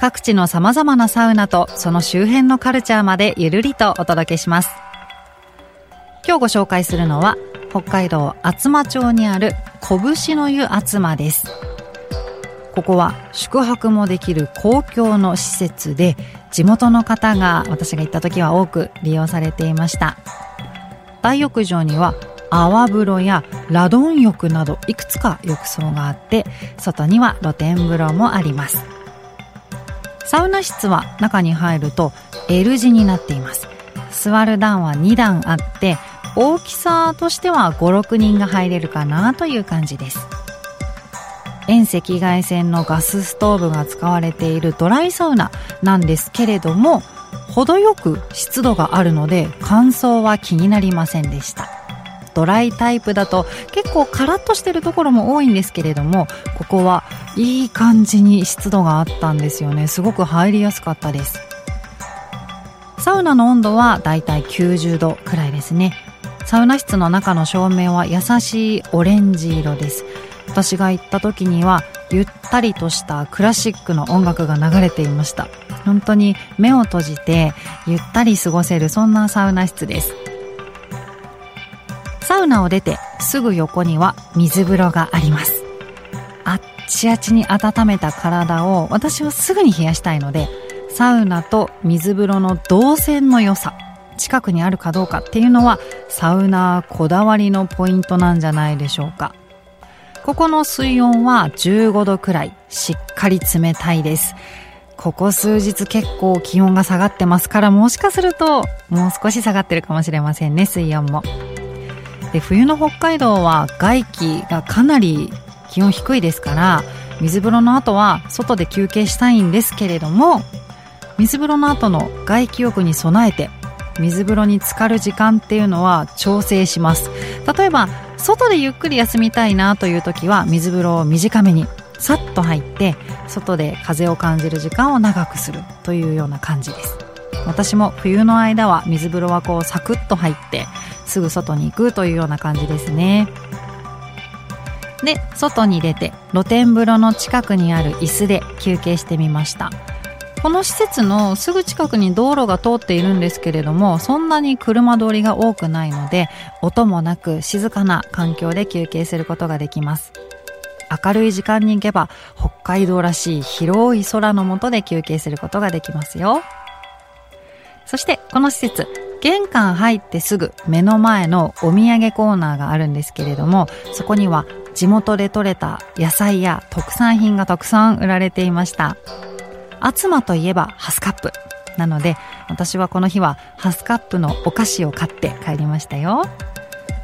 各地の様々なサウナとその周辺のカルチャーまでゆるりとお届けします。今日ご紹介するのは北海道厚真町にある拳の湯厚真です。ここは宿泊もできる公共の施設で地元の方が私が行った時は多く利用されていました。大浴場には泡風呂やラドン浴などいくつか浴槽があって外には露天風呂もありますサウナ室は中に入ると L 字になっています。座る段は2段あって大きさとしては56人が入れるかなという感じです。遠赤外線のガスストーブが使われているドライサウナなんですけれども程よく湿度があるので乾燥は気になりませんでした。ドライタイプだと結構カラッとしてるところも多いんですけれどもここはいい感じに湿度があったんですよね。すごく入りやすかったです。サウナの温度はだいたい90度くらいですね。サウナ室の中の照明は優しいオレンジ色です。私が行った時にはゆったりとしたクラシックの音楽が流れていました。本当に目を閉じてゆったり過ごせるそんなサウナ室です。サウナを出てすぐ横には水風呂があります。あっちあっちに温めた体を私はすぐに冷やしたいのでサウナと水風呂の動線の良さ近くにあるかどうかっていうのはサウナこだわりのポイントなんじゃないでしょうか。ここの水温は15度くらいしっかり冷たいです。ここ数日結構気温が下がってますからもしかするともう少し下がってるかもしれませんね水温も。で冬の北海道は外気がかなり気温低いですから水風呂の後は外で休憩したいんですけれども水風呂の後の外気浴に備えて水風呂に浸かる時間っていうのは調整します。例えば外でゆっくり休みたいなという時は水風呂を短めにさっと入って外で風を感じる時間を長くするというような感じです。私も冬の間は水風呂はこうサクッと入ってすぐ外に行くというような感じですね。で外に出て露天風呂の近くにある椅子で休憩してみました。この施設のすぐ近くに道路が通っているんですけれどもそんなに車通りが多くないので音もなく静かな環境で休憩することができます。明るい時間に行けば北海道らしい広い空の下で休憩することができますよ。そしてこの施設玄関入ってすぐ目の前のお土産コーナーがあるんですけれどもそこには地元で採れた野菜や特産品がたくさん売られていました。厚間といえばハスカップなので私はこの日はハスカップのお菓子を買って帰りましたよ。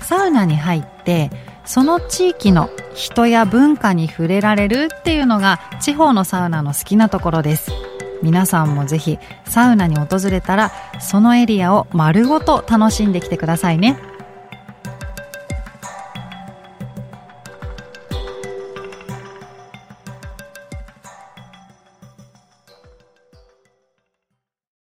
サウナに入ってその地域の人や文化に触れられるっていうのが地方のサウナの好きなところです。皆さんもぜひサウナに訪れたらそのエリアを丸ごと楽しんできてくださいね。